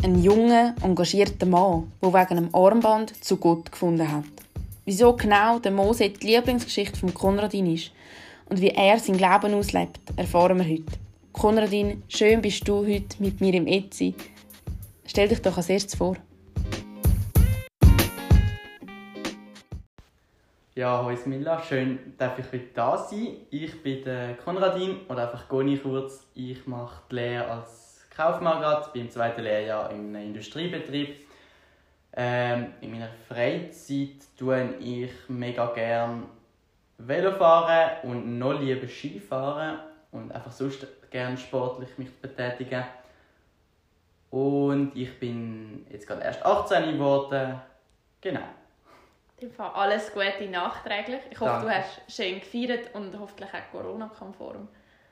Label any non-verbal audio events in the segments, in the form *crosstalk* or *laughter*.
Ein junger, engagierter Mann, der wegen einem Armband zu Gott gefunden hat. Wieso genau der Mose die Lieblingsgeschichte von Konradin ist und wie er sein Leben auslebt, erfahren wir heute. Konradin, schön bist du heute mit mir im Etsy. Stell dich doch als erstes vor. Ja, hallo Milla, schön, dass ich heute da sein. Ich bin der Konradin oder einfach Goni kurz. Ich mache die Lehre als Kaufmann gerade, bin im zweiten Lehrjahr im Industriebetrieb. Ähm, in meiner Freizeit tue ich mega gerne Velo fahren und noch lieber Skifahren und einfach sonst gerne sportlich mich betätigen. Und ich bin jetzt gerade erst 18 geworden. Genau. In Fall alles Gute nachträglich. Ich hoffe, Danke. du hast schön gefeiert und hoffentlich auch Corona-konform.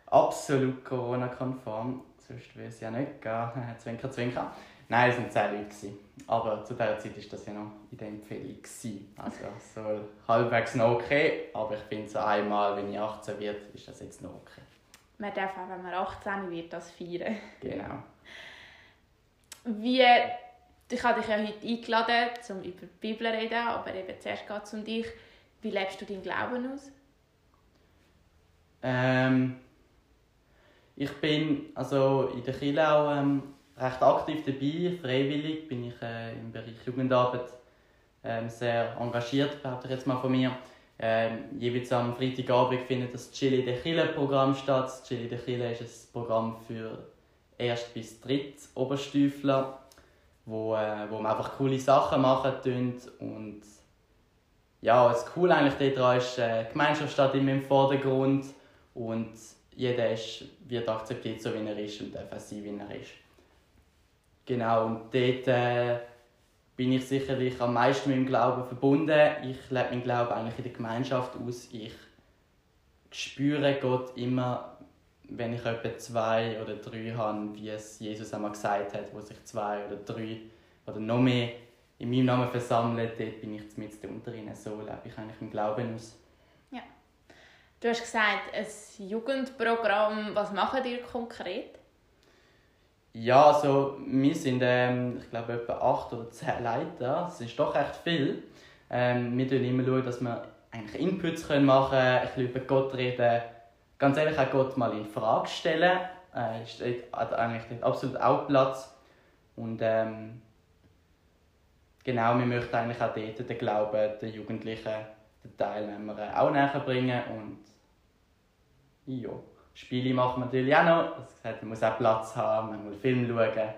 Absolut Corona-konform. Sonst würde es ja nicht gehen. *laughs* zwinker, zwinker. Nein, es waren zehn Leute. gewesen. Aber zu dieser Zeit war das ja noch in der Empfehlung. gewesen. Also so halbwegs noch okay. Aber ich finde so einmal, wenn ich 18 werde, ist das jetzt noch okay. Man darf auch, wenn man 18 wird, das feiern. Genau. *laughs* Wie, ich habe dich ja heute eingeladen, um über die Bibel zu reden, aber eben zuerst geht es um dich. Wie lebst du deinen Glauben aus? Ähm, ich bin also in der Kirche auch ähm, recht aktiv dabei. Freiwillig bin ich äh, im Bereich Jugendarbeit ähm, sehr engagiert, behaupte ich jetzt mal von mir. Ähm, jeweils am Freitagabend findet das Chili der Chile Programm statt. Das Chili der Chile ist ein Programm für Erst- bis Dritt Oberstüfler, wo, äh, wo man einfach coole Sachen machen und ja, das Coole eigentlich daran ist, äh, die Gemeinschaft steht immer im Vordergrund und jeder ist, wird akzeptiert, so wie er ist und darf sein, wie er ist. Genau, und dort äh, bin ich sicherlich am meisten mit dem Glauben verbunden. Ich lebe meinen Glauben eigentlich in der Gemeinschaft aus. Ich spüre Gott immer, wenn ich etwa zwei oder drei habe, wie es Jesus einmal gesagt hat, wo sich zwei oder drei oder noch mehr in meinem Namen versammeln, dort bin ich mit unter ihnen. So lebe ich eigentlich im Glauben aus. Du hast gesagt, ein Jugendprogramm. Was machen ihr konkret? Ja, also wir sind, ähm, ich glaube, etwa acht oder zehn Leute da. Das ist doch recht viel. Ähm, wir schauen immer, dass wir eigentlich Inputs machen können, ein bisschen über Gott reden. Ganz ehrlich, auch Gott mal in Frage stellen. Äh, dort, hat eigentlich dort absolut auch Platz. Und ähm, genau, wir möchten eigentlich auch dort den Glauben der Jugendlichen, den Teilnehmern auch näher bringen. Und ja, Spiele machen wir natürlich auch noch. Das gesagt, man muss auch Platz haben, man muss Film schauen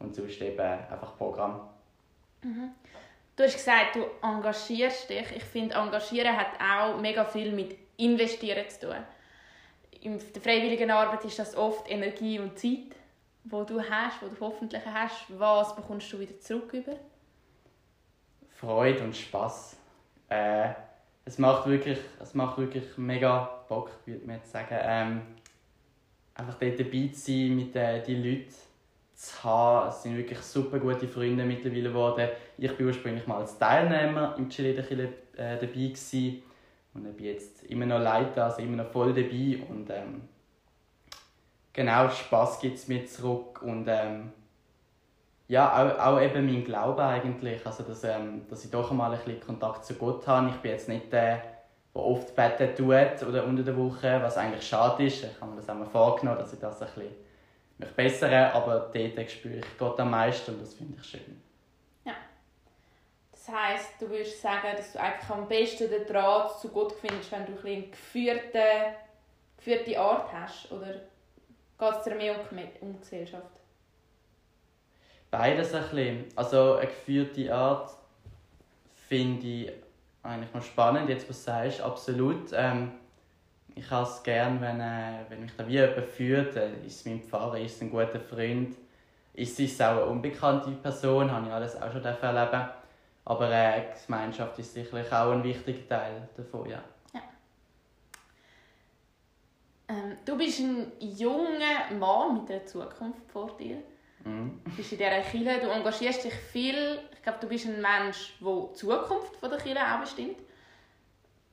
und sonst eben einfach Programm. Du hast gesagt, du engagierst dich. Ich finde, engagieren hat auch mega viel mit investieren zu tun. In der freiwilligen Arbeit ist das oft Energie und Zeit, wo du hast, wo du hoffentlich hast. Was bekommst du wieder zurück über? Freude und Spass. Äh, es macht wirklich, es macht wirklich mega Bock, würde man jetzt sagen. Ähm, einfach dort dabei zu sein, mit äh, den Leuten zu haben. Es sind wirklich super gute Freunde mittlerweile geworden. Ich war ursprünglich mal als Teilnehmer im Chile äh, dabei gewesen. und ich bin jetzt immer noch Leiter, also immer noch voll dabei und ähm, genau Spaß gibt es mir zurück und ähm, ja, auch, auch eben mein Glaube eigentlich, also dass, ähm, dass ich doch einmal ein bisschen Kontakt zu Gott habe. Ich bin jetzt nicht der, der oft beten tut oder unter der Woche, was eigentlich schade ist. Ich habe mir das auch mal vorgenommen, dass ich das ein bisschen mich bessere, aber dort spüre ich Gott am meisten und das finde ich schön. Das heisst, du würdest sagen, dass du eigentlich am besten den Draht zu Gott findest, wenn du ein bisschen eine geführte, geführte Art hast? Oder geht es dir mehr um, um Gesellschaft? Beides ein bisschen. Also eine geführte Art finde ich eigentlich noch spannend, jetzt was du sagst, absolut. Ähm, ich habe es gerne, wenn, äh, wenn mich da wie jemand führt. Äh, ist es mein Pfarrer, ist es ein guter Freund, ist es auch eine unbekannte Person, habe ich alles auch schon erleben Aber äh, Gemeinschaft ist sicherlich auch ein wichtiger Teil davon, ja. Ähm, du bist ein junger Mann mit einer Zukunft vor dir. Mhm. Du bist in dieser Kirche, du engagierst dich viel. Ich glaube, du bist ein Mensch, der die Zukunft von der Kirche auch bestimmt.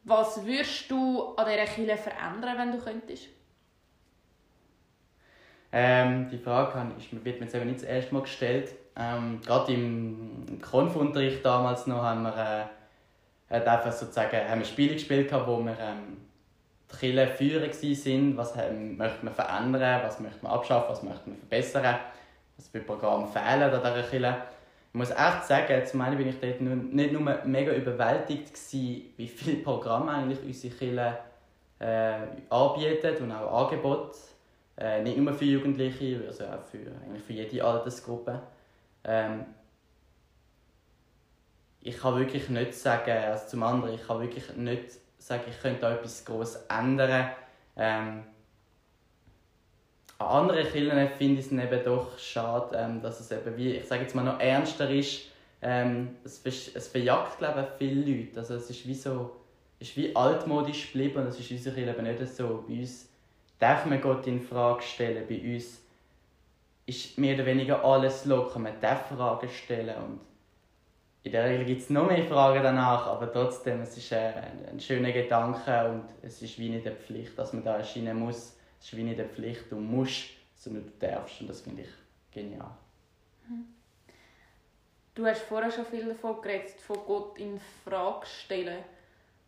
Was würdest du an dieser Kirche verändern, wenn du könntest? Ähm, die Frage wird mir jetzt eben nicht das erste Mal gestellt. Ähm, gerade im Konfunterricht damals noch haben wir, äh, einfach sozusagen, haben wir Spiele gespielt, wo wir ähm, die Kirche führen waren. Was ähm, möchte man verändern, was möchte man abschaffen, was möchte man verbessern, was für Programme fehlen an dieser Kirche. Ich muss echt sagen, zum einen bin ich dort nicht nur mega überwältigt gewesen, wie viele Programme eigentlich unsere Kirche äh, anbietet und auch Angebote. Äh, nicht nur für Jugendliche, also auch für, eigentlich für jede Altersgruppe. Ähm, ich kann wirklich nicht sagen, also zum anderen, ich kann wirklich nicht sagen, ich könnte da etwas groß ändern. Ähm, an anderen Kirchen finde ich es eben doch schade, ähm, dass es eben wie, ich sage jetzt mal noch ernster ist. Ähm, es, es verjagt, glaube ich, viele Leute. Also es ist wie so, ist wie altmodisch geblieben und es ist in unserer Kirche eben nicht so. Bei uns darf man Gott in Frage stellen, bei uns ist mehr oder weniger alles locker, man darf Fragen stellen und in der Regel gibt es noch mehr Fragen danach, aber trotzdem, es ist ein, ein schöner Gedanke und es ist wie nicht eine Pflicht, dass man da erscheinen muss es ist wie nicht eine Pflicht, du musst, sondern du darfst. Und das finde ich genial. Du hast vorher schon viel davon geredet, von Gott in Frage stellen.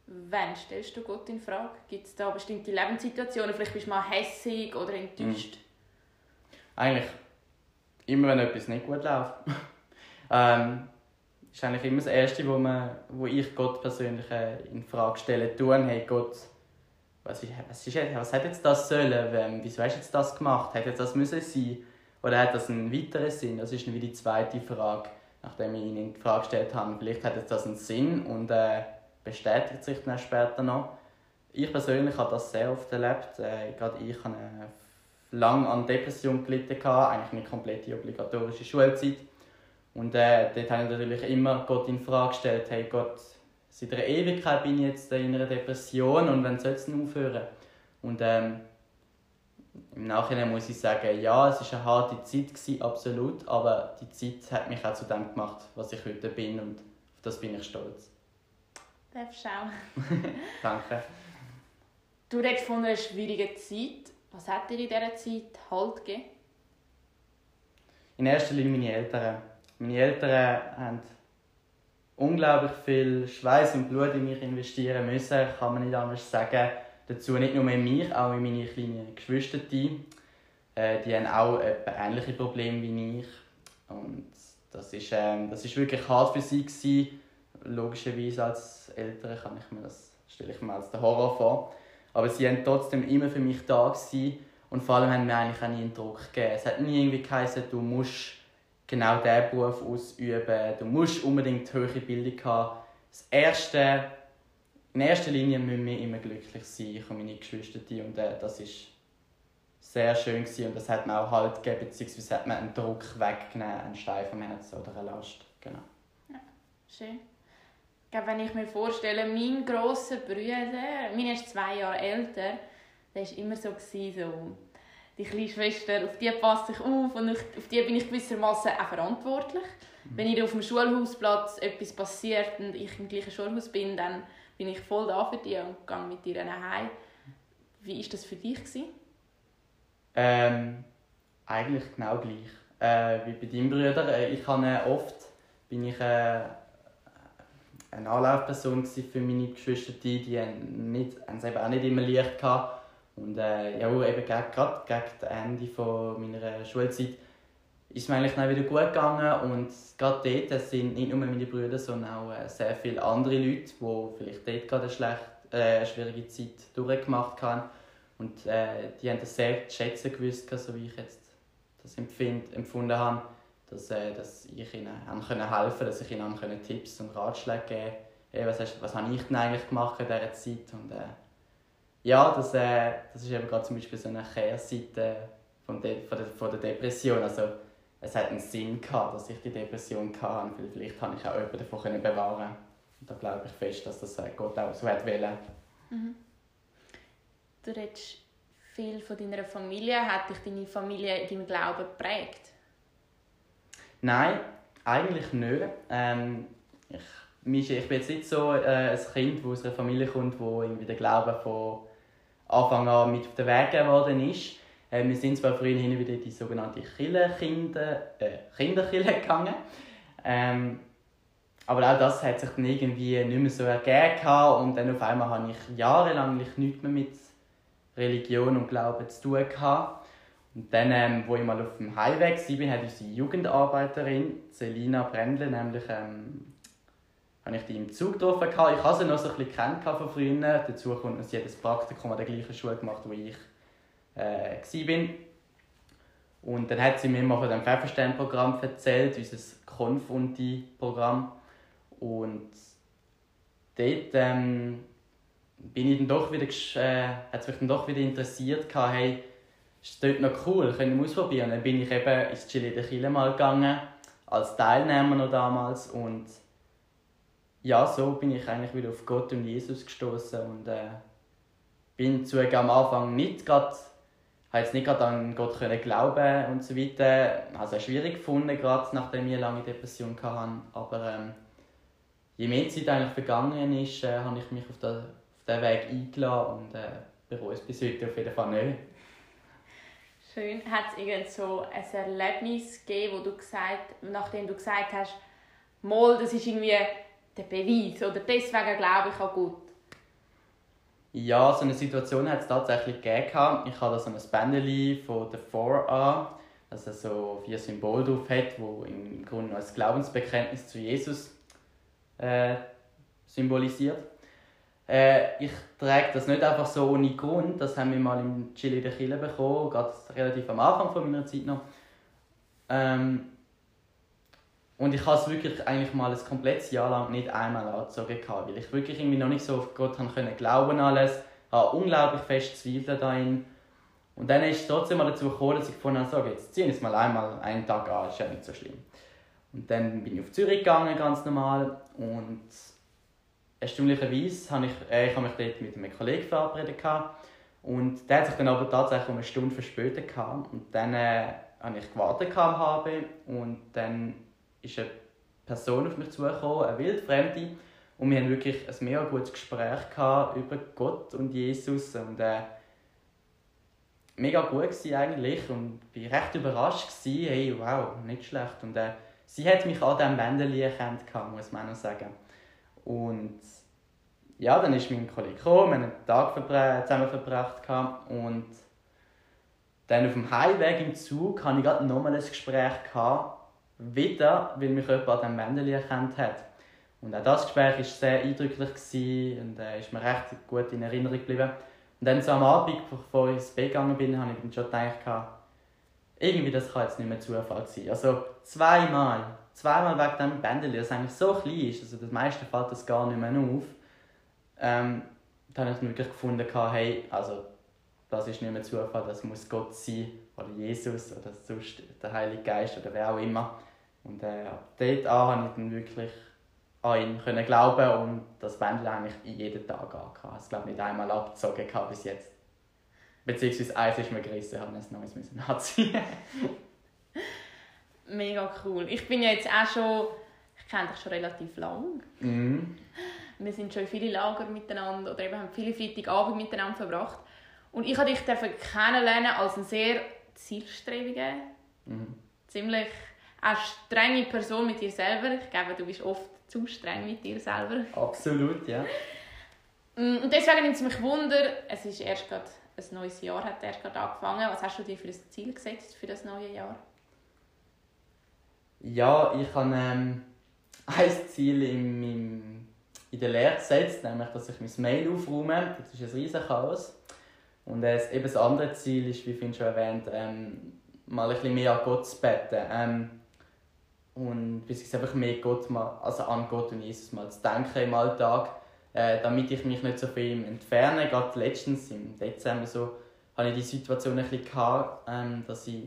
Wann stellst du Gott in Frage? Gibt es da bestimmte Lebenssituationen? Vielleicht bist du mal hässig oder enttäuscht? Mhm. Eigentlich immer, wenn etwas nicht gut läuft. *laughs* ähm, ist eigentlich immer das Erste, wo, man, wo ich Gott persönlich äh, in Frage stelle. Tun, hey Gott, was, ist, was, ist, was hat jetzt das sollen? Ähm, wieso hast du jetzt das gemacht? Hat jetzt das müssen sein? Oder hat das einen weiteren Sinn? Das ist wie die zweite Frage, nachdem ich Ihnen die Frage gestellt habe. Vielleicht hat jetzt das einen Sinn und äh, bestätigt sich dann später noch. Ich persönlich habe das sehr oft erlebt. Äh, gerade ich habe äh, lange an Depression gelitten, eigentlich eine komplette obligatorische Schulzeit. Und äh, dort habe ich natürlich immer Gott in Frage gestellt, hey Gott, seit einer Ewigkeit bin ich jetzt in einer Depression und wenn soll es denn aufhören? Und ähm, im Nachhinein muss ich sagen, ja, es war eine harte Zeit, gewesen, absolut, aber die Zeit hat mich auch zu dem gemacht, was ich heute bin und auf das bin ich stolz. Darfst schauen. *laughs* Danke. Du redest von einer schwierigen Zeit. Was hat dir in dieser Zeit Halt gegeben? In erster Linie meine Eltern. Meine Eltern haben unglaublich viel Schweiß und Blut in mich investieren müssen, kann man nicht anders sagen. Dazu nicht nur in mich, auch in meine kleinen Geschwister. Die, äh, die haben auch ähnliche Probleme wie ich. Und das ist, ähm, das ist wirklich hart für sie. Gewesen. Logischerweise als Eltern kann ich mir das, stelle ich mir als den Horror vor. Aber sie waren trotzdem immer für mich da. Gewesen. Und vor allem haben mir eigentlich auch nie einen Druck gegeben. Es hat nie irgendwie geheißen, du musst genau diesen Beruf ausüben. Du musst unbedingt höhere Bildung haben. Das Erste, in erster Linie müssen wir immer glücklich sein, ich und meine Geschwister. Und äh, das war sehr schön gewesen. und das hat mir auch Halt gegeben, beziehungsweise hat mir einen Druck weggenommen, einen Stein vom Herzen oder eine Last. Genau. Ja, schön. Ich glaube, wenn ich mir vorstelle, mein grosser Bruder, meine ist zwei Jahre älter, der war immer so, so die kleine Schwester, auf die passe ich auf und auf die bin ich gewissermaßen auch verantwortlich. Mhm. Wenn ihr auf dem Schulhausplatz etwas passiert und ich im gleichen Schulhaus bin, dann bin ich voll da für die und gehe mit ihr nach Hause. Wie war das für dich? Ähm, eigentlich genau gleich äh, wie bei deinem Bruder. Äh, ich habe oft bin ich äh, eine Anlaufperson für meine Geschwister, die, die nicht, haben es eben auch nicht immer leicht gehabt und äh, ja, eben gerade gegen das Ende von meiner Schulzeit ist es mir eigentlich wieder gut gegangen und gerade dort sind nicht nur meine Brüder, sondern auch äh, sehr viele andere Leute, die vielleicht dort gerade eine, schlecht, äh, eine schwierige Zeit durchgemacht haben und äh, die haben das sehr zu schätzen gewusst, so wie ich jetzt das empfind, empfunden habe, dass, äh, dass ich ihnen helfen konnte, dass ich ihnen Tipps und Ratschläge geben konnte. Hey, was, was habe ich denn eigentlich gemacht in dieser Zeit? Und, äh, ja, das, äh, das ist eben gerade zum Beispiel so eine Kehrseite von, de, von, der, von der Depression. Also, es hat einen Sinn gehabt, dass ich die Depression hatte. Vielleicht habe ich auch jemanden davon bewahren Und da glaube ich fest, dass das äh, Gott auch so hat wollen. Mhm. Du redest viel von deiner Familie. Hat dich deine Familie in deinem Glauben geprägt? Nein, eigentlich nicht. Ähm, ich, ich bin jetzt nicht so äh, ein Kind, das aus einer Familie kommt, wo irgendwie der Glaube von Anfang an mit auf den Weg geworden ist. Äh, wir sind zwar früher hin wieder in die sogenannte Kinderkinder, äh, gegangen. Ähm, aber auch das hat sich dann irgendwie nicht mehr so ergeben und dann auf einmal habe ich jahrelang nichts mehr mit Religion und Glauben zu tun gehabt. Und dann, ähm, wo ich mal auf dem Highway war, hat unsere Jugendarbeiterin, Selina Brendle, nämlich ähm, habe ich die im Zug getroffen. Ich habe sie noch so ein bisschen von früher. Dazu kommt, sie hat Praktikum an der gleichen Schule gemacht, wo ich äh, war. Und dann hat sie mir mal von dem Pfefferstein-Programm erzählt, unser Konfundi-Programm. Und dort ähm, bin ich dann doch wieder, äh, hat es mich dann doch wieder interessiert, hey, ist dort noch cool, können wir ausprobieren. Dann bin ich eben ins Chile de Chile mal gegangen, als Teilnehmer noch damals und ja, so bin ich eigentlich wieder auf Gott und Jesus gestoßen und äh, bin zugegeben am Anfang nicht gerade jetzt nicht gerade an Gott können glauben und so weiter. Also schwierig gefunden, gerade nachdem ich eine lange Depression hatte. Aber ähm, je mehr Zeit eigentlich vergangen ist, äh, habe ich mich auf, den, auf diesen Weg eingeladen und äh, bereue es bis heute auf jeden Fall nicht. Schön. Hat es irgend so ein Erlebnis gegeben, wo du gesagt, nachdem du gesagt hast, mal, das ist irgendwie der Beweis oder deswegen glaube ich an Gott? Ja, so eine Situation hat es tatsächlich gegeben. Ich da so ein Bändchen von der 4A, das so vier Symbole drauf hat, wo im Grunde als Glaubensbekenntnis zu Jesus äh, symbolisiert. Äh, ich trage das nicht einfach so ohne Grund. Das haben wir mal im Chili de Chile bekommen, gerade relativ am Anfang von meiner Zeit noch. Ähm, und ich habe es wirklich eigentlich mal ein komplettes Jahr lang nicht einmal angezogen, weil ich wirklich irgendwie noch nicht so auf Gott haben können glauben alles, habe unglaublich fest Zweifel dahin. Und dann ist es trotzdem mal dazu gekommen, dass ich habe, so, jetzt ziehen wir es mal einmal einen Tag an, ist ja nicht so schlimm. Und dann bin ich auf Zürich gegangen, ganz normal. Und erstaunlicherweise habe ich, äh, ich habe mich dort mit einem Kollegen verabredet. Und der hat sich dann aber tatsächlich um eine Stunde verspätet. Gehabt. Und dann äh, habe ich gewartet am und dann ist eine Person auf mich zugekommen, eine Wildfremde. Und wir haben wirklich ein mega gutes Gespräch über Gott und Jesus. Und äh, mega gut gewesen eigentlich. Und ich war recht überrascht. Gewesen. Hey, wow, nicht schlecht. Und äh, sie hat mich an diesem Bändchen erkannt, muss man auch sagen. Und ja, dann ist mein Kollege gekommen, wir haben einen Tag zusammen verbracht. Und dann auf dem Heimweg im Zug hatte ich gerade nochmal ein Gespräch gehabt wieder, weil mich jemand an diesem Bändchen erkannt hat. Und auch das Gespräch war sehr eindrücklich und äh, ist mir recht gut in Erinnerung geblieben. Und dann so am Abend, bevor ich ins Bett gegangen bin, habe ich dann schon gedacht, irgendwie das kann jetzt nicht mehr Zufall sein. Also zweimal, zweimal wegen diesem Bändchen, das eigentlich so klein ist, also das meiste fällt das gar nicht mehr auf. Ähm, dann habe ich dann wirklich gefunden, hey, also das ist nicht mehr Zufall, das muss Gott sein oder Jesus oder sonst der Heilige Geist oder wer auch immer. Und äh, ab dort an habe ich dann wirklich an ihn können glauben und das Bändchen eigentlich jeden Tag angehabt. Ich glaube nicht einmal abgezogen bis jetzt. Beziehungsweise eins ist mir gerissen, habe ein neues müssen anziehen. *laughs* Mega cool. Ich bin ja jetzt auch schon, ich kenne dich schon relativ lang. Mhm. Wir sind schon in viele Lager miteinander oder eben haben viele Freitagabend miteinander verbracht. Und ich habe dich kennenlernen als einen sehr zielstrebigen, mhm. ziemlich eine strenge Person mit dir selber. Ich glaube, du bist oft zu streng mit dir selber. Absolut, ja. Mm, und deswegen nimmt es mich Wunder, es ist erst gerade ein neues Jahr hat erst gerade angefangen. Was hast du dir für ein Ziel gesetzt für das neue Jahr? Ja, ich habe ähm, *laughs* ein Ziel in, in, in der Lehre gesetzt, nämlich, dass ich mein Mail aufräume. Das ist ein riesiges Chaos. Und äh, eben das andere Ziel ist, wie Finn schon erwähnt, ähm, mal ein bisschen mehr an Gott zu beten. Ähm, und bis ich einfach mehr Gott mal, also an Gott und Jesus mal zu denken im Alltag, äh, damit ich mich nicht so von ihm entferne. Gerade letztens im Dezember so, hatte ich die Situation ein bisschen gehabt, ähm, dass ich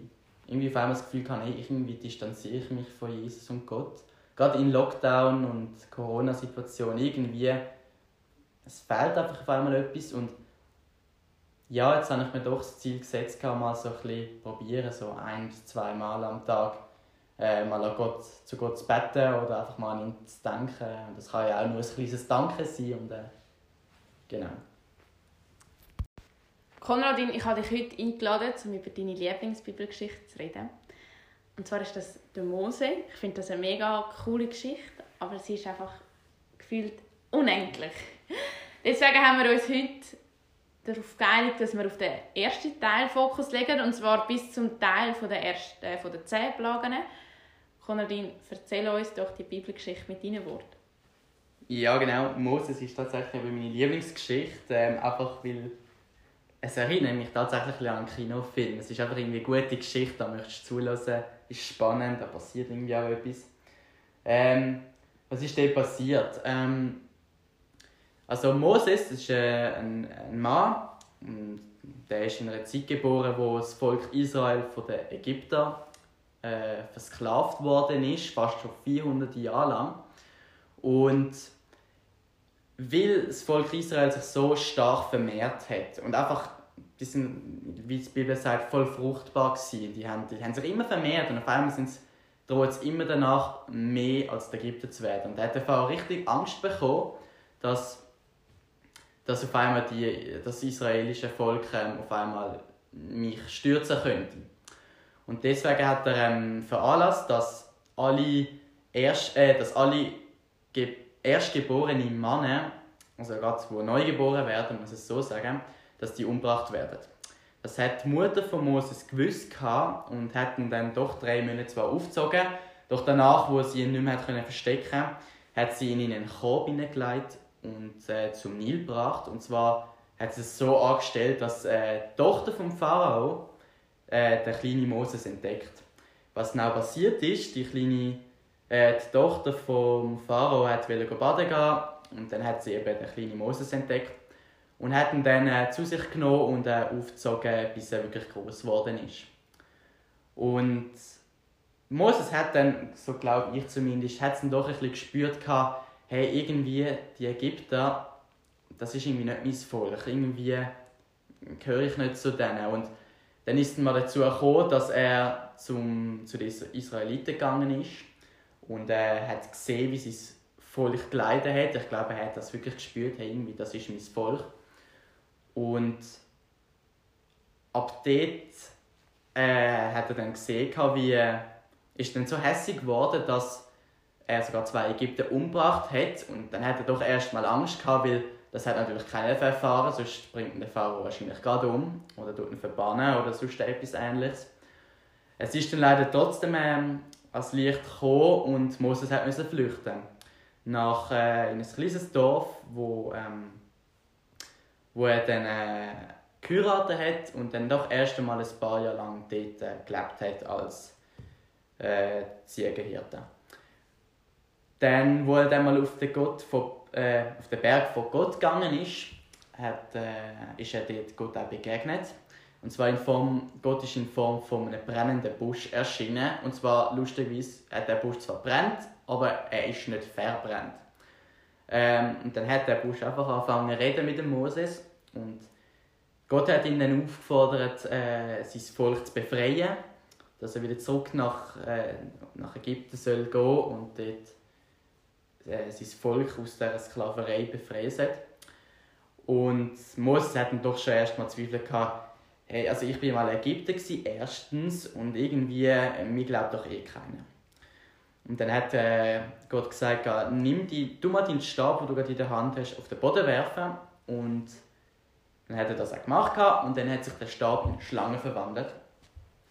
irgendwie auf einmal das Gefühl hatte, hey, irgendwie distanziere ich mich von Jesus und Gott. Gerade in Lockdown und Corona-Situation irgendwie, es fehlt einfach auf einmal etwas und ja, jetzt habe ich mir doch das Ziel gesetzt, mal so ein bisschen probieren, so ein bis zwei Mal am Tag äh, mal an Gott, zu Gott zu beten oder einfach mal an ihn zu denken. Das kann ja auch nur ein kleines Danke sein. Und, äh, genau. Konradin, ich habe dich heute eingeladen, um über deine Lieblingsbibelgeschichte zu reden. Und zwar ist das der Mose. Ich finde das eine mega coole Geschichte, aber sie ist einfach gefühlt unendlich. Deswegen haben wir uns heute darauf geeinigt, dass wir auf den ersten Teil Fokus legen, und zwar bis zum Teil von der, ersten, äh, von der zehn Plagen. Konradin, erzähl uns doch die Bibelgeschichte mit deinen Worten. Ja, genau. Moses ist tatsächlich meine Lieblingsgeschichte, ähm, einfach weil es erinnert mich tatsächlich an einen Kinofilm. Es ist einfach irgendwie eine gute Geschichte, da möchtest du zulassen, ist spannend, da passiert irgendwie auch etwas. Ähm, was ist denn passiert? Ähm, also Moses ist äh, ein, ein Mann, der ist in einer Zeit geboren, wo das Volk Israel von den Ägyptern äh, versklavt worden ist, fast schon 400 Jahre lang. Und weil das Volk Israel sich so stark vermehrt hat und einfach, die sind, wie die Bibel sagt, voll fruchtbar gewesen. Die haben, die haben sich immer vermehrt und auf einmal sind sie, droht es immer danach, mehr als die Ägypter zu werden. Und da hat Pharao richtig Angst bekommen, dass, dass auf einmal die, das israelische Volk ähm, auf einmal mich stürzen könnte. Und deswegen hat er ähm, veranlasst, dass alle, erst, äh, dass alle erstgeborene Männer, also gerade die neu geboren werden, muss ich so sagen, dass die umgebracht werden. Das hat die Mutter von Moses gewusst und hat ihn dann doch drei Monate zwar aufgezogen, doch danach, wo sie ihn nicht mehr verstecken konnte, hat sie ihn in einen Korb hineingelegt und äh, zum Nil gebracht. Und zwar hat sie es so angestellt, dass äh, die Tochter vom Pharao äh, den kleinen Moses entdeckt. Was genau passiert ist, die kleine äh, die Tochter vom Pharao hat baden gehen und dann hat sie eben den kleinen Moses entdeckt und hat ihn dann äh, zu sich genommen und äh, aufgezogen, bis er wirklich groß geworden ist. Und Moses hat dann, so glaube ich zumindest, hat dann doch ein bisschen gespürt gehabt, hey, irgendwie die Ägypter, das ist irgendwie nicht mein Volk, irgendwie gehöre ich nicht zu denen. Und dann ist es mal dazu gekommen, dass er zum, zu den Israeliten gegangen ist und er hat gesehen, wie sein Volk geleitet hat. Ich glaube, er hat das wirklich gespürt, hey, irgendwie, das ist mein Volk. Und ab dort äh, hat er dann gesehen, wie er ist dann so hässlich geworden, dass er sogar zwei Ägypter umgebracht hat. Und dann hat er doch erst mal Angst gehabt, weil das hat natürlich keiner erfahren, sonst bringt der Pharao wahrscheinlich gerade um oder tut ihn verbannen oder sonst etwas ähnliches. Es ist dann leider trotzdem ähm, ans Licht gekommen und Moses musste flüchten. Nach äh, in ein kleines Dorf, wo, ähm, wo er dann äh, geheiratet hat und dann doch erst einmal ein paar Jahre lang dort äh, gelebt hat als äh, Ziegenhirte. Dann, wo er dann mal auf den, Gott von, äh, auf den Berg von Gott gegangen ist, hat, äh, ist er dort Gott auch begegnet. Und zwar in Form, Gott ist in Form von einem brennenden Busch erschienen. Und zwar, lustigerweise, hat der Busch zwar brennt, aber er ist nicht verbrennt. Ähm, und dann hat der Busch einfach angefangen zu reden mit dem Moses. Und Gott hat ihn dann aufgefordert, äh, sein Volk zu befreien. Dass er wieder zurück nach, äh, nach Ägypten soll gehen und dort äh, sein Volk aus dieser Sklaverei befreien soll. Und Moses hat dann doch schon erst mal Zweifel gehabt, hey, also ich bin mal in Ägypten gewesen, erstens und irgendwie, äh, mir glaubt doch eh keiner. Und dann hat äh, Gott gesagt, nimm die, du mal deinen Stab, den du gerade in der Hand hast, auf den Boden werfen und dann hat er das auch gemacht und dann hat sich der Stab in eine Schlange verwandelt.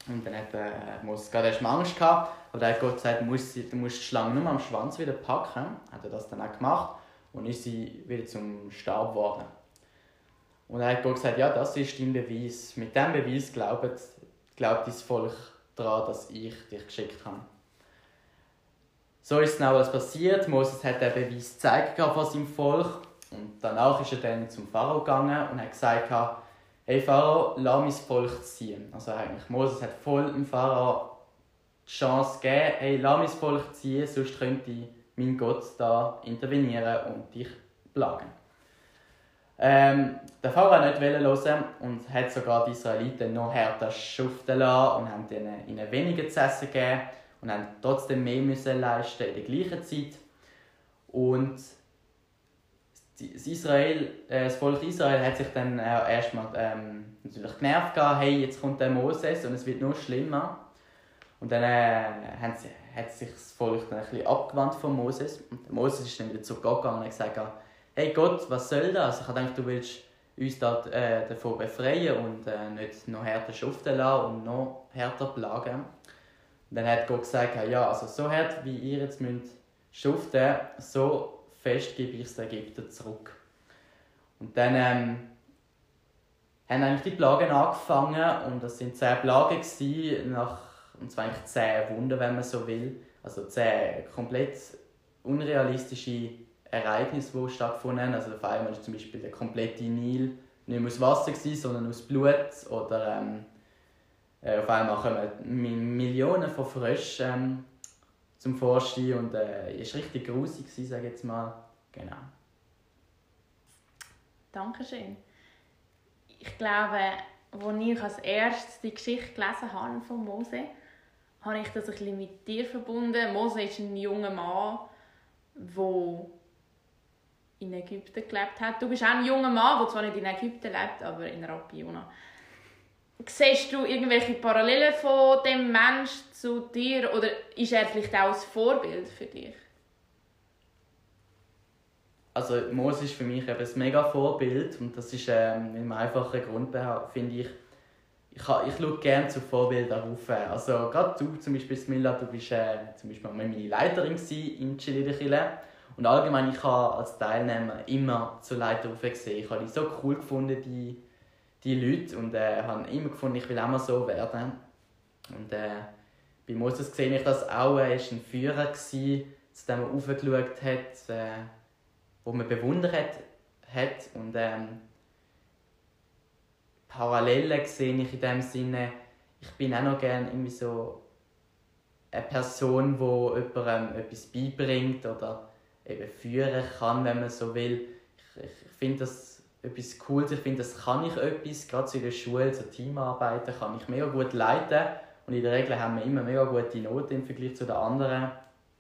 Und dann hat äh, Moses gerade erst mal Angst gehabt, aber dann hat Gott gesagt, du musst, du musst die Schlange nur am Schwanz wieder packen. Hat er das dann auch gemacht und ist sie wieder zum Stab geworden. Und dann hat Gott gesagt, ja, das ist dein Beweis. Mit diesem Beweis glaubt, glaubt dein Volk daran, dass ich dich geschickt habe. So ist dann alles passiert. Moses hat den Beweis gezeigt von seinem Volk. Und danach ist er dann zum Pharao gegangen und hat gesagt, hey Pharao, lass mein Volk ziehen. Also eigentlich, Moses hat voll dem Pharao die Chance gegeben, hey, lass mein Volk ziehen, sonst könnte mein Gott da intervenieren und dich plagen. Ähm, der Pharao nicht hören und hat sogar die Israeliten noch härter schuften lassen und haben ihnen, ihnen weniger zu essen gegeben und haben trotzdem mehr müssen leisten in der gleichen Zeit. Und das, Israel, äh, das Volk Israel hat sich dann erstmal ähm, natürlich genervt gehabt, hey, jetzt kommt der Moses und es wird nur schlimmer. Und dann äh, sie, hat sich das Volk dann ein bisschen abgewandt von Moses. Und Moses ist dann wieder zu Gott gegangen und hat gesagt, hey Gott, was soll das? Ich habe gedacht, du willst uns da, äh, davon befreien und äh, nicht noch härter schuften lassen und noch härter plagen. Und dann hat Gott gesagt, ja, also so hart wie ihr jetzt müsst schuften, so fest gebe ich es den Ägypter zurück. Und dann ähm, haben eigentlich die Plagen angefangen und das sind zehn Plagen gewesen, nach, und zwar eigentlich zehn Wunder, wenn man so will. Also zehn komplett unrealistische Ereignisse, die stattgefunden haben. Also auf einmal war zum Beispiel der komplette Nil nicht mehr aus Wasser, gewesen, sondern aus Blut. Oder ähm, äh, auf einmal kommen Millionen von Fröschen ähm, zum Vorstehen und äh, ist richtig grusig sage ich jetzt mal. Genau. Dankeschön. Ich glaube, als ich als erstes die Geschichte gelesen habe von Mose, habe ich das ein bisschen mit dir verbunden. Mose ist ein junger Mann, der in Ägypten gelebt hat. Du bist auch ein junger Mann, der zwar nicht in Ägypten lebt, aber in Rapiona. Siehst du irgendwelche Parallelen von dem Mensch zu dir oder ist er vielleicht auch ein Vorbild für dich? Also Mose ist für mich eben ein mega Vorbild und das ist ähm, im einfachen Grund, finde ich, ich, ich schaue gerne zu Vorbildern auf. Also gerade du zum Beispiel, Smilla, du bist äh, zum Beispiel meine Leiterin in Chile und allgemein, ich habe als Teilnehmer immer zu Leiter gesehen. Ich habe die so cool gefunden, die die Leute und äh, habe immer gefunden, ich will mal so werden. Und äh, bei Moses sehe ich das auch, er war ein Führer, gewesen, zu dem er aufgeschaut hat, äh, wo man bewundert hat. Und ähm, Parallelen sehe ich in dem Sinne, ich bin auch noch gerne irgendwie so eine Person, die jemandem etwas beibringt oder eben führen kann, wenn man so will. Ich, ich finde das etwas Cooles. Ich finde, das kann ich etwas. Gerade in der Schule, so Teamarbeiten, kann ich mega gut leiten. Und in der Regel haben wir immer mega gute Noten im Vergleich zu den anderen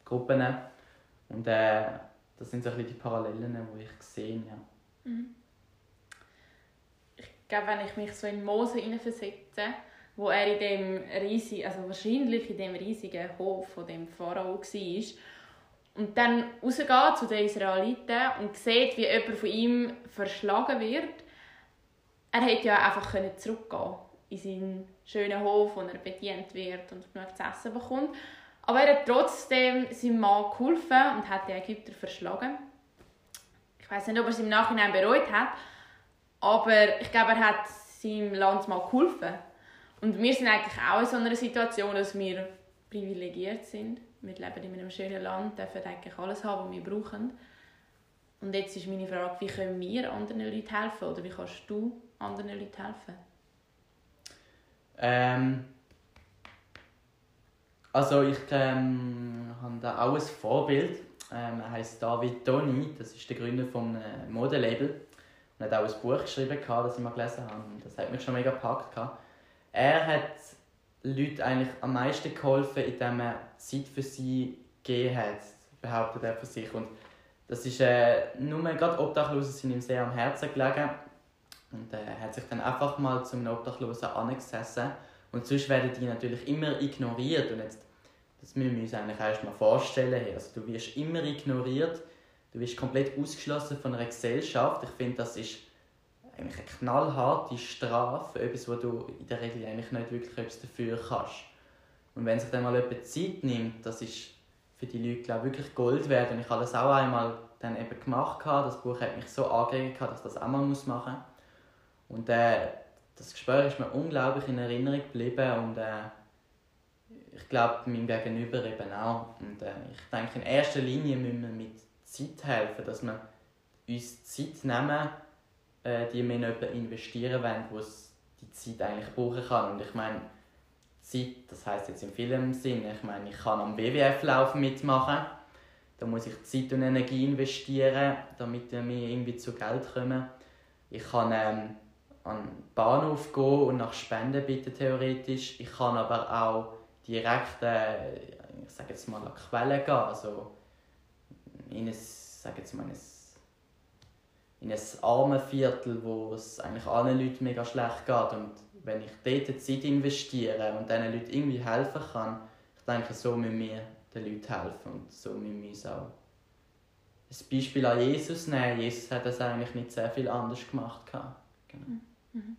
Gruppen. Und äh, das sind so ein bisschen die Parallelen, die ich sehe. Ja. Mhm. Ich glaube, wenn ich mich so in Mose hineinversetze, wo er in dem riesigen, also wahrscheinlich in dem riesigen Hof von dem Pharao war, und dann rausgeht zu den Israeliten und sieht, wie jemand von ihm verschlagen wird. Er hätte ja einfach zurückgehen in seinen schönen Hof, wo er bedient wird und genug zu essen bekommt. Aber er hat trotzdem seinem Mann geholfen und hat die Ägypter verschlagen. Ich weiß nicht, ob er es im Nachhinein bereut hat, aber ich glaube, er hat seinem Landsmann geholfen. Und wir sind eigentlich auch in so einer Situation, dass wir privilegiert sind wir leben in einem schönen Land, dürfen eigentlich alles haben, was wir brauchen. Und jetzt ist meine Frage, wie können wir anderen Leuten helfen oder wie kannst du anderen Leuten helfen? Ähm, also ich ähm, habe da auch ein Vorbild. Ähm, er heißt David Toni, das ist der Gründer vom äh, Modelabel und hat auch ein Buch geschrieben, das ich mal gelesen habe. Das hat mich schon mega gepackt. Er hat Leuten eigentlich am meisten geholfen, indem er Zeit für sie gegeben hat, behauptet er von sich. Und das ist äh, nur gerade Obdachlose sind ihm sehr am Herzen gelegen. Und er äh, hat sich dann einfach mal zum Obdachlosen angesessen. Und sonst werden die natürlich immer ignoriert. Und jetzt, das müssen wir uns eigentlich erst mal vorstellen. Also du wirst immer ignoriert, du wirst komplett ausgeschlossen von einer Gesellschaft. Ich finde, das ist eigentlich eine knallharte Strafe für etwas, wo du in der Regel eigentlich nicht wirklich etwas dafür kannst. Und wenn sich dann mal jemand Zeit nimmt, das ist für die Leute glaube ich, wirklich Gold wert. Und ich habe das auch einmal dann eben gemacht. Das Buch hat mich so angeregt, dass ich das auch mal machen muss. Und äh, das Gespräch ist mir unglaublich in Erinnerung geblieben und äh, ich glaube meinem Gegenüber eben auch. Und äh, ich denke, in erster Linie müssen wir mit Zeit helfen, dass wir uns Zeit nehmen, äh, die wir in jemanden investieren wollen, wo es die Zeit eigentlich brauchen kann. Und ich meine, Zeit, das heißt jetzt in vielem Sinn, ich meine, ich kann am BWF-Lauf mitmachen, da muss ich Zeit und Energie investieren, damit wir irgendwie zu Geld kommen. Ich kann ähm, an den Bahnhof gehen und nach Spenden bitten, theoretisch. Ich kann aber auch direkt, äh, ich sage jetzt mal, an Quellen gehen, also in ein, sage jetzt mal, ein in ein armes Viertel, wo es eigentlich allen Leuten mega schlecht geht. Und wenn ich dort Zeit investiere und diesen Leuten irgendwie helfen kann, ich denke, so müssen wir den Leuten helfen und so müssen wir uns auch ein Beispiel an Jesus nehmen. Jesus hat das eigentlich nicht sehr viel anders gemacht. Genau. Mhm.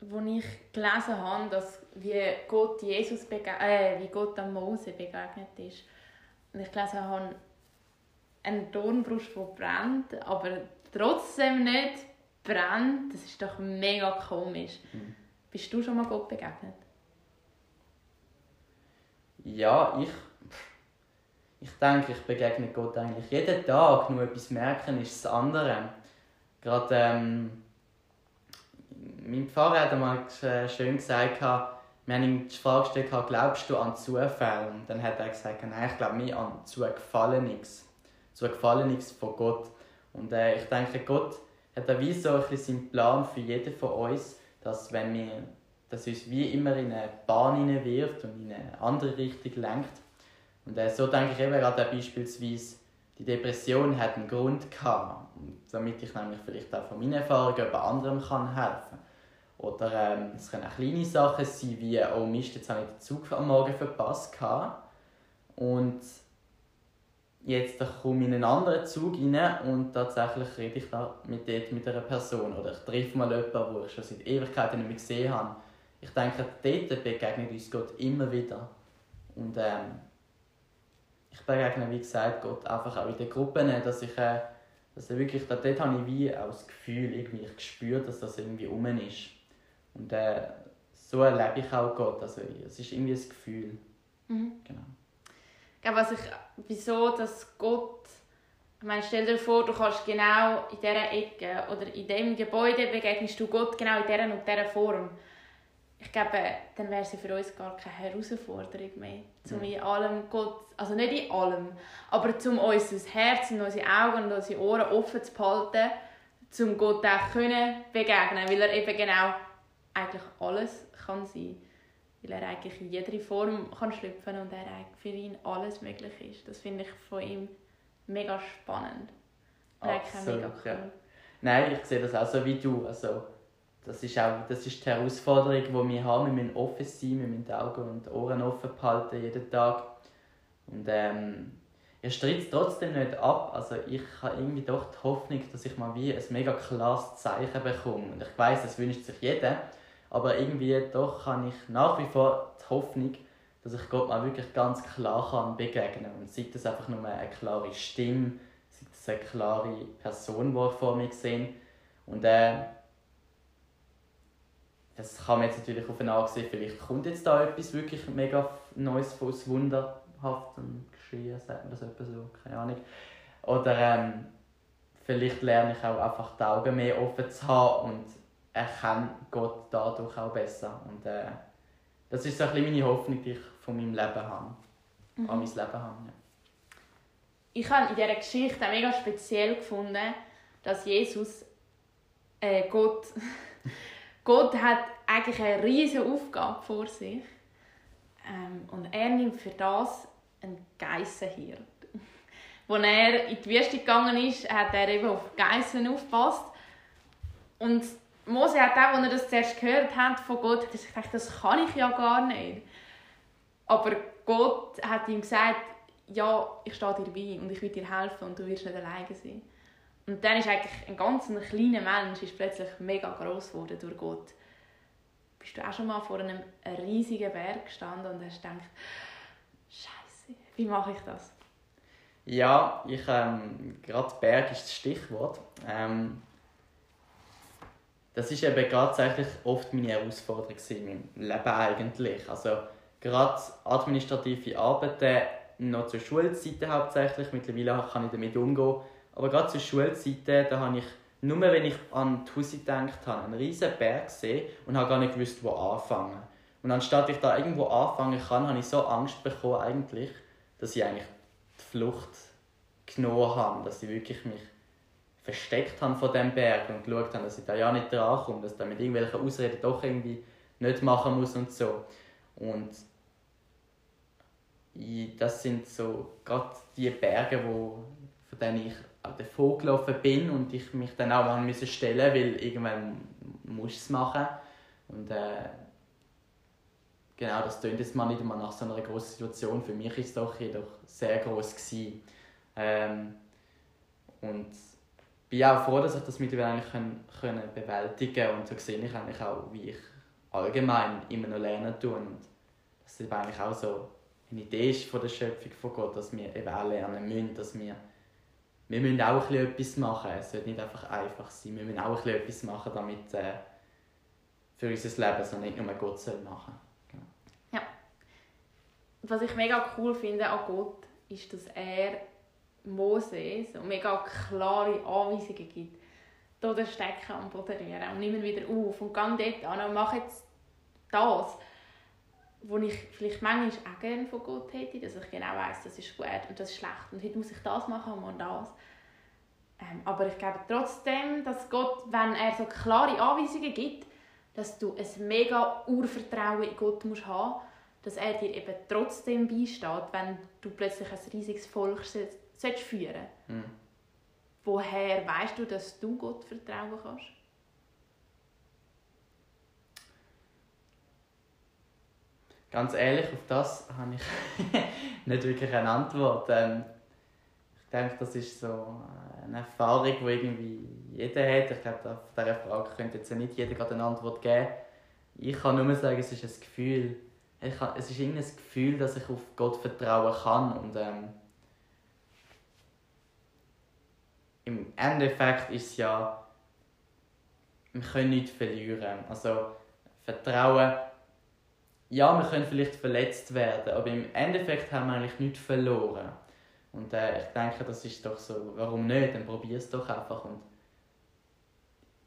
Als ich gelesen habe, dass wie Gott, Jesus äh, wie Gott an Mose begegnet ist, und ich gelesen habe, ein Dornbrust, der brennt, aber trotzdem nicht brennt, das ist doch mega komisch. Mhm. Bist du schon mal Gott begegnet? Ja, ich, ich denke, ich begegne Gott eigentlich jeden Tag. Nur etwas merken ist das andere. Gerade ähm, mein Pfarrer hat einmal schön gesagt, wir haben ihm die Frage gestellt, glaubst du an Zufall? Und dann hat er gesagt, nein, ich glaube mehr an Zugefallenes. Zugefallenes von Gott. Und äh, ich denke, Gott hat er wie so ein seinen Plan für jeden von uns, dass wenn wir dass uns wie immer in eine Bahn wirft und in eine andere Richtung lenkt. Und äh, so denke ich eben gerade beispielsweise, die Depression hat einen Grund gehabt, damit ich nämlich vielleicht auch von meinen Erfahrungen jemand anderem kann helfen Oder ähm, es können auch kleine Sachen sein, wie «Oh Mist, jetzt habe ich den Zug am Morgen verpasst». Gehabt. Und jetzt komme ich in einen anderen Zug rein und tatsächlich rede ich da mit, dort mit einer Person. Oder ich treffe mal jemanden, den ich schon seit Ewigkeiten nicht mehr gesehen habe. Ich denke, dort begegnet uns Gott immer wieder. Und ähm, ich begegne, wie gesagt, Gott einfach auch in den Gruppen, dass ich, äh, dass er wirklich, dort habe ich wie auch das Gefühl, irgendwie, ich spüre, dass das irgendwie um ist. Und äh, so erlebe ich auch Gott, also es ist irgendwie ein Gefühl. Mhm. Genau was ich, wieso dass Gott, ich meine, stell dir vor, du kannst genau in dieser Ecke oder in diesem Gebäude begegnest du Gott genau in dieser und dieser Form. Ich glaube, dann wäre sie für uns gar keine Herausforderung mehr, um in allem Gott, also nicht in allem, aber um unser Herz und unsere Augen und unsere Ohren offen zu behalten, um Gott auch können begegnen, weil er eben genau eigentlich alles kann sein kann weil er eigentlich in jeder Form kann schlüpfen und er für ihn alles möglich ist. Das finde ich von ihm mega spannend. Absolut, mega cool. Ja. Nein, ich sehe das auch so wie du. Also, das ist auch das ist die Herausforderung, die wir haben. Wir müssen offen sein, wir müssen die Augen und Ohren offen behalten, jeden Tag. Und ähm, ich streite es trotzdem nicht ab. Also ich habe irgendwie doch die Hoffnung, dass ich mal wie ein mega klares Zeichen bekomme. Und ich weiß, das wünscht sich jeder. Aber irgendwie doch habe ich nach wie vor die Hoffnung, dass ich Gott mal wirklich ganz klar kann begegnen kann. Und sei das einfach nur eine klare Stimme, sei das eine klare Person, die ich vor mir sehe. Und äh, das kann man jetzt natürlich auf eine Art sehen, vielleicht kommt jetzt da etwas wirklich mega Neues von uns wunderhaftem geschehen, sagt man das etwa so, keine Ahnung. Oder ähm, vielleicht lerne ich auch einfach die Augen mehr offen zu haben und erkenne Gott dadurch auch besser. Und äh, das ist so ein meine Hoffnung, die ich von meinem Leben habe. Mhm. An mein Leben habe. Ja. Ich habe in dieser Geschichte mega speziell gefunden, dass Jesus, äh, Gott, *laughs* Gott hat eigentlich eine riesige Aufgabe vor sich. Ähm, und er nimmt für das einen Geissenhirt. Als *laughs* er in die Wüste gegangen ist, hat er eben auf Geissen aufgepasst. Und Mose hat auch, als er das zuerst gehört hat von Gott, hat er gedacht, das kann ich ja gar nicht. Aber Gott hat ihm gesagt, ja, ich stehe dir bei und ich will dir helfen und du wirst nicht alleine sein. Und dann ist eigentlich ein ganz kleiner Mensch ist plötzlich mega groß geworden durch Gott. Bist du auch schon mal vor einem riesigen Berg gestanden und hast gedacht, Scheiße, wie mache ich das? Ja, ich ähm, gerade Berg ist das Stichwort. Ähm, das ist eben tatsächlich oft meine Herausforderung in meinem Leben eigentlich. Also gerade administrative Arbeiten noch zur Schulzeit hauptsächlich. Mittlerweile kann ich damit umgehen. Aber gerade zur Schulzeit, da habe ich nur wenn ich an die Hause gedacht habe, einen riesen Berg gesehen und habe gar nicht gewusst, wo anfangen. Und anstatt ich da irgendwo anfangen kann, habe ich so Angst bekommen eigentlich, dass ich eigentlich die Flucht genommen habe, dass ich wirklich mich versteckt habe von diesem Berg und geschaut habe, dass ich da ja nicht drankomme, dass ich da mit irgendwelchen Ausreden doch irgendwie nicht machen muss und so. Und das sind so gerade die Berge, wo, von denen ich auch davon gelaufen bin und ich mich dann auch an müssen stellen, weil irgendwann muss es machen und äh, genau, das klingt jetzt mal nicht einmal nach so einer großen Situation. Für mich ist es doch jedoch sehr groß. Ähm, und bin auch froh, dass ich das mittlerweile eigentlich können, können bewältigen und so sehe ich eigentlich auch, wie ich allgemein immer noch lernen tue und das ist eigentlich auch so eine Idee ist von der Schöpfung von Gott, dass wir eben auch lernen müssen, dass wir wir müssen auch ein etwas machen. Es wird nicht einfach einfach sein. Wir müssen auch ein etwas machen, damit äh, für unser Leben, sondern nicht nur Gott soll machen. Genau. Ja. Was ich mega cool finde an Gott, ist, dass er Mose so mega klare Anweisungen gibt. Hier stecken Boden rühren und immer wieder auf und gang dort an und mach jetzt das wo ich vielleicht manchmal auch gerne von Gott hätte, dass ich genau weiß, das ist gut und das ist schlecht und heute muss ich das machen und morgen das. Ähm, aber ich glaube trotzdem, dass Gott, wenn er so klare Anweisungen gibt, dass du ein mega Urvertrauen in Gott musst haben dass er dir eben trotzdem beisteht, wenn du plötzlich ein riesiges Volk führen sollst. Mhm. Woher weißt du, dass du Gott vertrauen kannst? Ganz ehrlich, auf das habe ich *laughs* nicht wirklich eine Antwort. Ähm, ich denke, das ist so eine Erfahrung, die irgendwie jeder hat. Ich glaube, auf diese Frage könnte jetzt nicht jeder gerade eine Antwort geben. Ich kann nur sagen, es ist ein Gefühl. Kann, es ist ein Gefühl, dass ich auf Gott vertrauen kann. Und ähm, im Endeffekt ist es ja, wir können nichts verlieren. Also Vertrauen ja, wir können vielleicht verletzt werden, aber im Endeffekt haben wir eigentlich nichts verloren. Und äh, ich denke, das ist doch so, warum nicht? Dann probier es doch einfach. Und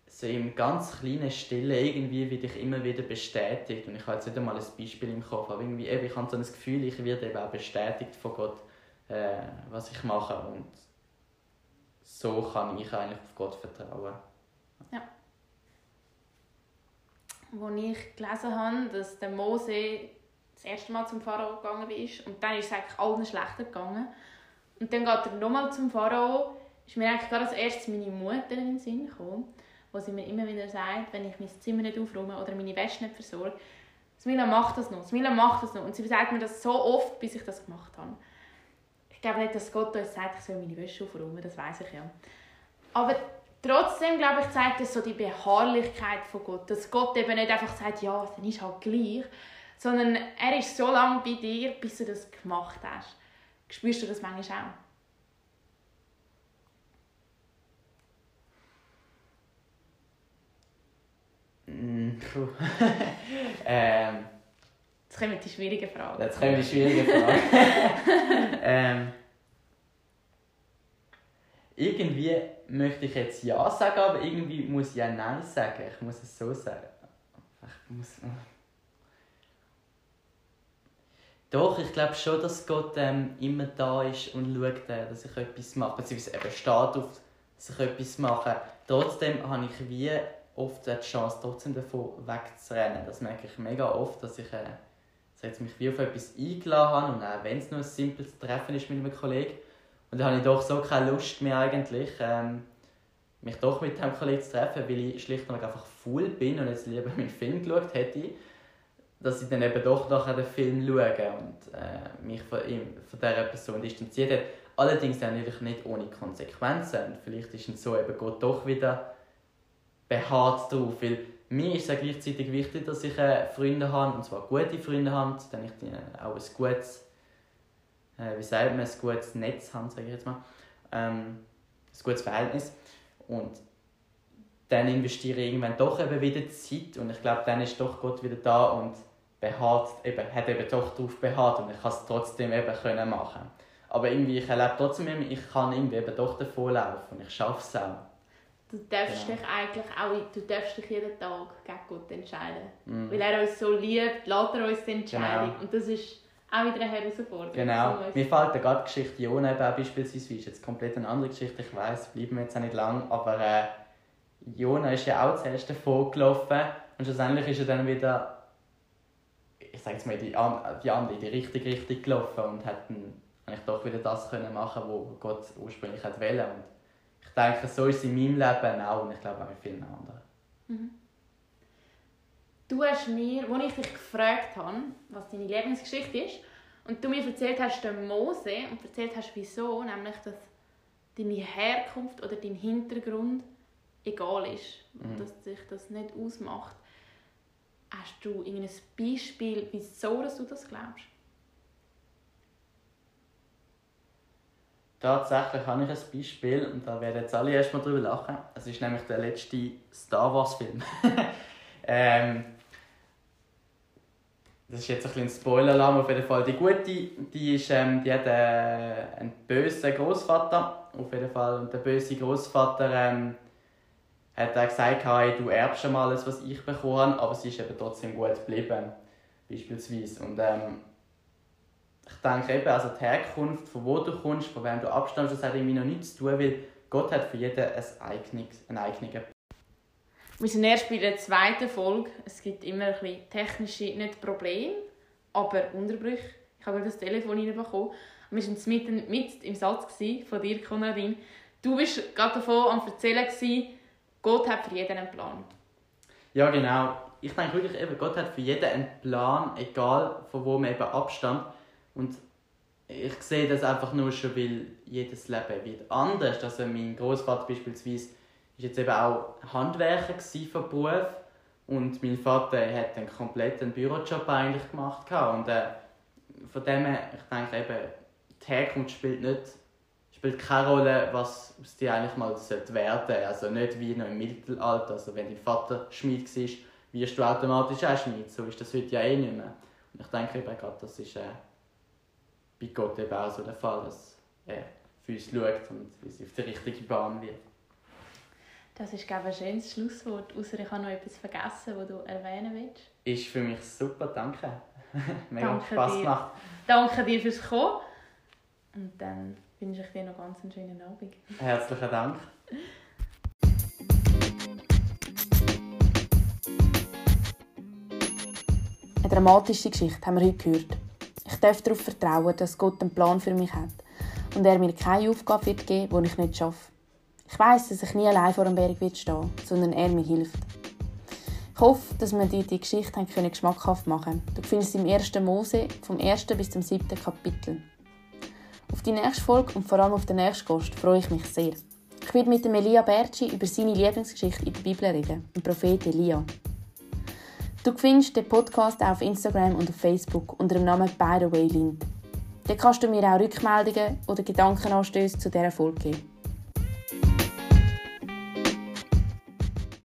so im ganz kleinen Stille irgendwie werde ich immer wieder bestätigt. Und ich habe jetzt nicht einmal ein Beispiel im Kopf, aber irgendwie, eben, ich habe so ein Gefühl, ich werde eben auch bestätigt von Gott, äh, was ich mache. Und so kann ich eigentlich auf Gott vertrauen. Ja wo ich gelesen habe, dass der Mose das erste Mal zum Pharao gegangen ist und dann ist es eigentlich allen schlechter gegangen. Und dann geht er nochmal zum Pharao, ist mir eigentlich gerade als erstes meine Mutter in den Sinn gekommen, wo sie mir immer wieder sagt, wenn ich mein Zimmer nicht aufräume oder meine Wäsche nicht versorge, Smila macht das noch, Smila macht das noch. Und sie sagt mir das so oft, bis ich das gemacht habe. Ich glaube nicht, dass Gott uns sagt, ich soll meine Wäsche aufräumen, das weiß ich ja. Aber Trotzdem, glaube ich, zeigt es so die Beharrlichkeit von Gott. Dass Gott eben nicht einfach sagt, ja, dann ist halt gleich. Sondern er ist so lange bei dir, bis du das gemacht hast. Spürst du das manchmal auch? Mm, *laughs* ähm, jetzt kommen die schwierigen Fragen. Jetzt kommen die schwierigen Fragen. *laughs* ähm, irgendwie möchte ich jetzt Ja sagen, aber irgendwie muss ich ja Nein sagen. Ich muss es so sagen. Ich muss... Doch, ich glaube schon, dass Gott ähm, immer da ist und schaut, äh, dass ich etwas mache. Beziehungsweise eben steht auf, dass ich etwas mache. Trotzdem habe ich wie oft die Chance, trotzdem davon wegzurennen. Das merke ich mega oft, dass ich, äh, dass ich mich wie auf etwas eingeladen habe. Und auch wenn es nur ein simples Treffen ist mit einem Kollegen, und dann habe ich doch so keine Lust mehr eigentlich, ähm, mich doch mit dem Kollegen zu treffen, weil ich schlicht und einfach faul bin und jetzt lieber meinen Film geschaut hätte, dass ich dann eben doch nachher den Film schaue und äh, mich von, ihm, von dieser Person distanziert habe. Allerdings natürlich nicht ohne Konsequenzen. Und vielleicht ist es so eben Gott doch wieder beharrt drauf, weil mir ist es gleichzeitig wichtig, dass ich äh, Freunde habe, und zwar gute Freunde habe, dann ich äh, auch ein gutes äh, wie sagt man, ein gutes Netz haben, sage ich jetzt mal, ähm, ein gutes Verhältnis. Und dann investiere ich irgendwann doch eben wieder Zeit und ich glaube, dann ist doch Gott wieder da und beharrt, eben, hat eben doch darauf beharrt und ich kann es trotzdem eben können machen. Aber irgendwie, ich erlebe trotzdem, ich kann irgendwie eben doch davon laufen und ich schaffe es auch. Du darfst ja. dich eigentlich auch, du darfst dich jeden Tag gegen Gott entscheiden. Mm. Weil er uns so liebt, lässt er uns die Entscheidung. Genau. Und das ist auch wieder eine Herausforderung. Genau. Mir fällt da gerade die Geschichte Jona eben auch beispielsweise, ist jetzt komplett eine andere Geschichte, ich weiß, bleiben wir jetzt auch nicht lang, aber äh, Jona ist ja auch zuerst davon gelaufen und schlussendlich ist er dann wieder, ich sage jetzt mal, die, die andere, die richtige Richtung gelaufen und hat dann eigentlich doch wieder das können machen, was Gott ursprünglich hat wollen. Und ich denke, so ist es in meinem Leben auch und ich glaube auch in vielen anderen. Mhm. Du hast mir, als ich dich gefragt habe, was deine Lebensgeschichte ist, und du mir erzählt hast, den Mose, und erzählt hast, wieso, nämlich, dass deine Herkunft oder dein Hintergrund egal ist und mhm. dass sich das nicht ausmacht. Hast du irgendein Beispiel, wieso dass du das glaubst? Tatsächlich habe ich ein Beispiel und da werden jetzt alle erstmal drüber lachen. Es ist nämlich der letzte Star Wars Film. *laughs* ähm, das ist jetzt ein bisschen Spoiler-Alarm auf jeden Fall. Die gute, die, ist, ähm, die hat äh, einen bösen Großvater auf jeden Fall. Und der böse Großvater ähm, hat auch gesagt, hey, du erbst schon mal alles, was ich bekommen habe, aber sie ist eben trotzdem gut geblieben, beispielsweise. Und ähm, ich denke eben, also die Herkunft, von wo du kommst, von wem du abstammst, das hat irgendwie noch nichts zu tun, weil Gott hat für jeden ein eigenes, einen eigenen wir sind erst bei der zweiten Folge. Es gibt immer ein bisschen technische, nicht Probleme, aber Unterbrüche. Ich habe das Telefon reinbekommen. Wir waren mitten, mit im Satz von dir, Konradin. Du warst gerade davon am Erzählen, Gott hat für jeden einen Plan. Ja, genau. Ich denke wirklich, eben, Gott hat für jeden einen Plan, egal von wo man eben abstammt. Und ich sehe das einfach nur schon, weil jedes Leben wird anders. Also mein Großvater beispielsweise war jetzt eben auch Handwerker von Beruf und mein Vater hat einen kompletten Bürojob eigentlich gemacht und äh, von dem her, ich denke eben, die Herkunft spielt nicht spielt keine Rolle, was aus dir eigentlich mal werden sollte. Also nicht wie noch im Mittelalter, also wenn dein Vater Schmied war, wirst du automatisch auch Schmied. So ist das heute ja eh nicht mehr. Und ich denke eben gerade, das ist äh, bei Gott eben auch so der Fall, dass er für uns schaut und uns auf die richtige Bahn wird. Das ist, glaube ich, ein schönes Schlusswort. Außer ich habe noch etwas vergessen, das du erwähnen willst. Ist für mich super, danke. *laughs* Mega danke Spass dir. gemacht. Danke dir fürs Kommen. Und dann wünsche ich dir noch ganz einen schönen Abend. Herzlichen Dank. Eine dramatische Geschichte haben wir heute gehört. Ich darf darauf vertrauen, dass Gott einen Plan für mich hat und er mir keine Aufgabe wird geben, die ich nicht schaffe. Ich weiß, dass ich nie allein vor dem Berg wird stehen, sondern er mir hilft. Ich hoffe, dass wir dir die Geschichte haben geschmackhaft machen können. Du findest sie im 1. Mose vom 1. bis zum 7. Kapitel. Auf die nächste Folge und vor allem auf den nächsten Gast freue ich mich sehr. Ich werde mit dem Elia Berci über seine Lieblingsgeschichte in der Bibel reden, dem Prophet Elia. Du findest den Podcast auch auf Instagram und auf Facebook unter dem Namen By the Way Lind. Dort kannst du mir auch Rückmeldungen oder Gedankenanstöße zu dieser Folge geben.